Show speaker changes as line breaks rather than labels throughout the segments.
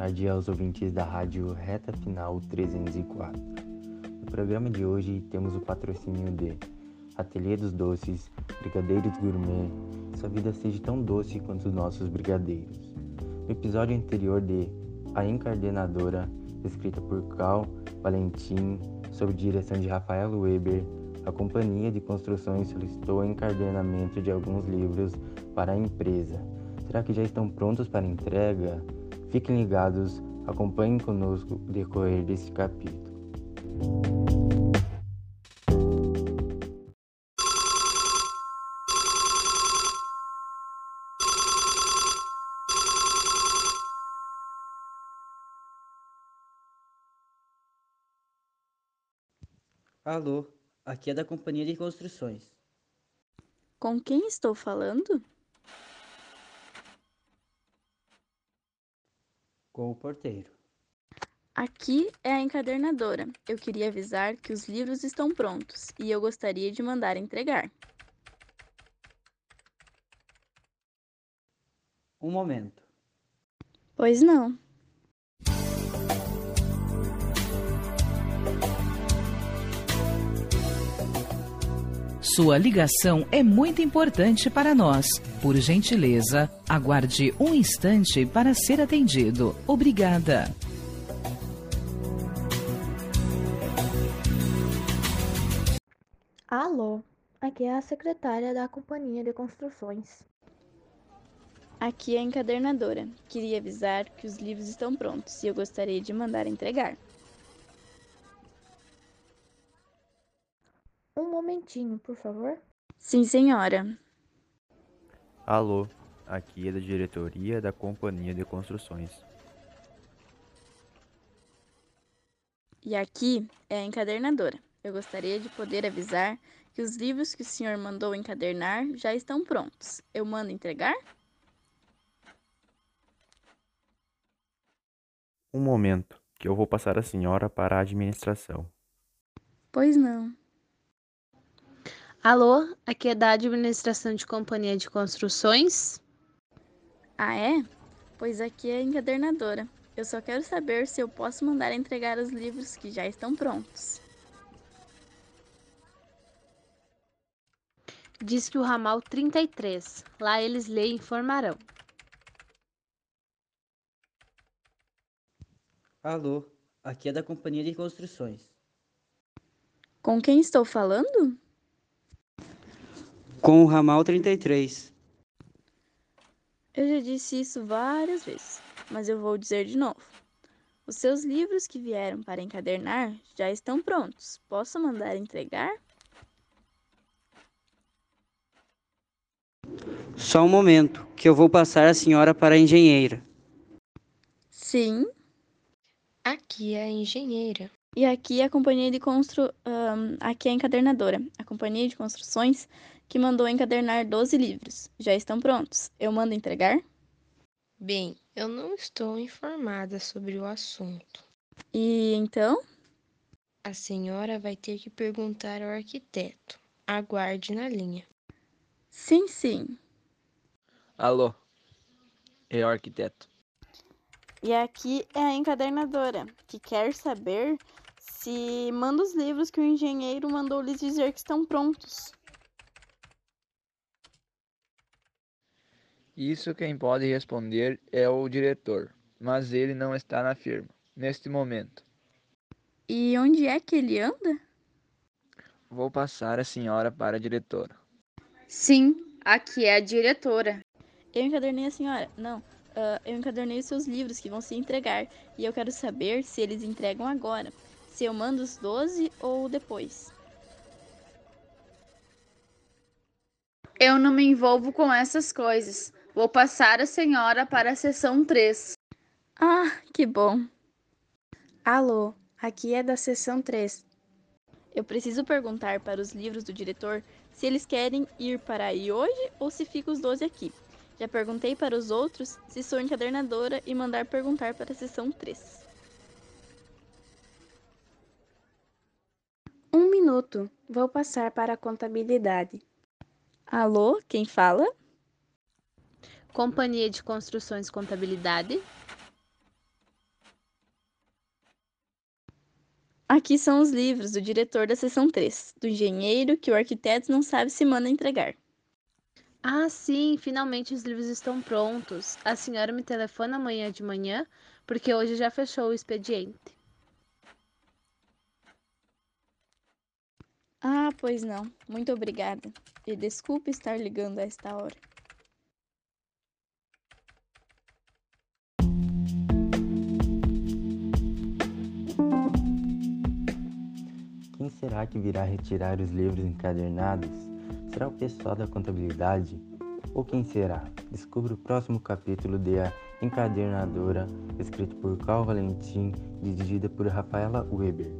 tarde aos ouvintes da rádio Reta Final 304. No programa de hoje temos o patrocínio de Ateliê dos Doces, Brigadeiros Gourmet, sua vida seja tão doce quanto os nossos brigadeiros. No episódio anterior de A Encardenadora, escrita por Cal Valentim, sob direção de Rafael Weber, a companhia de construções solicitou o encadenamento de alguns livros para a empresa. Será que já estão prontos para entrega? Fiquem ligados, acompanhem conosco o decorrer desse capítulo.
Alô, aqui é da Companhia de Construções.
Com quem estou falando?
Com o porteiro.
Aqui é a encadernadora. Eu queria avisar que os livros estão prontos e eu gostaria de mandar entregar.
Um momento.
Pois não.
Sua ligação é muito importante para nós. Por gentileza, aguarde um instante para ser atendido. Obrigada.
Alô, aqui é a secretária da Companhia de Construções.
Aqui é a encadernadora. Queria avisar que os livros estão prontos e eu gostaria de mandar entregar.
Um momentinho, por favor.
Sim, senhora.
Alô, aqui é da diretoria da Companhia de Construções.
E aqui é a encadernadora. Eu gostaria de poder avisar que os livros que o senhor mandou encadernar já estão prontos. Eu mando entregar?
Um momento, que eu vou passar a senhora para a administração.
Pois não.
Alô, aqui é da Administração de Companhia de Construções.
Ah, é? Pois aqui é a encadernadora. Eu só quero saber se eu posso mandar entregar os livros que já estão prontos.
Diz que o ramal 33. Lá eles lhe informarão.
Alô, aqui é da Companhia de Construções.
Com quem estou falando?
Com o ramal 33.
Eu já disse isso várias vezes, mas eu vou dizer de novo. Os seus livros que vieram para encadernar já estão prontos. Posso mandar entregar?
Só um momento, que eu vou passar a senhora para a engenheira.
Sim.
Aqui é a engenheira.
E aqui é a companhia de constru... Um, aqui é a encadernadora. A companhia de construções que mandou encadernar 12 livros. Já estão prontos. Eu mando entregar?
Bem, eu não estou informada sobre o assunto.
E então?
A senhora vai ter que perguntar ao arquiteto. Aguarde na linha.
Sim, sim.
Alô, é o arquiteto.
E aqui é a encadernadora, que quer saber se manda os livros que o engenheiro mandou lhes dizer que estão prontos.
Isso quem pode responder é o diretor, mas ele não está na firma, neste momento.
E onde é que ele anda?
Vou passar a senhora para a diretora.
Sim, aqui é a diretora.
Eu encadernei a senhora. Não, uh, eu encadernei os seus livros que vão se entregar. E eu quero saber se eles entregam agora. Se eu mando os 12 ou depois.
Eu não me envolvo com essas coisas. Vou passar a senhora para a seção 3.
Ah, que bom. Alô, aqui é da seção 3. Eu preciso perguntar para os livros do diretor se eles querem ir para aí hoje ou se ficam os 12 aqui. Já perguntei para os outros se sou encadernadora e mandar perguntar para a seção 3.
Um minuto, vou passar para a contabilidade.
Alô, quem fala?
Companhia de Construções Contabilidade.
Aqui são os livros do diretor da seção 3, do engenheiro que o arquiteto não sabe se manda entregar.
Ah, sim, finalmente os livros estão prontos. A senhora me telefona amanhã de manhã, porque hoje já fechou o expediente.
Ah, pois não. Muito obrigada. E desculpe estar ligando a esta hora.
Será que virá retirar os livros encadernados? Será o pessoal da contabilidade? Ou quem será? Descubra o próximo capítulo de A Encadernadora, escrito por Carl Valentim, dirigida por Rafaela Weber.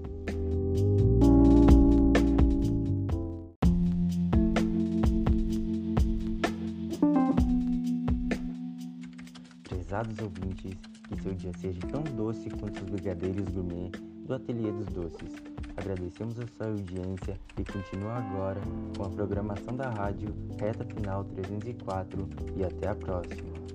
Prezados ouvintes, que seu dia seja tão doce quanto os brigadeiros gourmet do Ateliê dos Doces. Agradecemos a sua audiência e continua agora com a programação da rádio Reta Final 304 e até a próxima.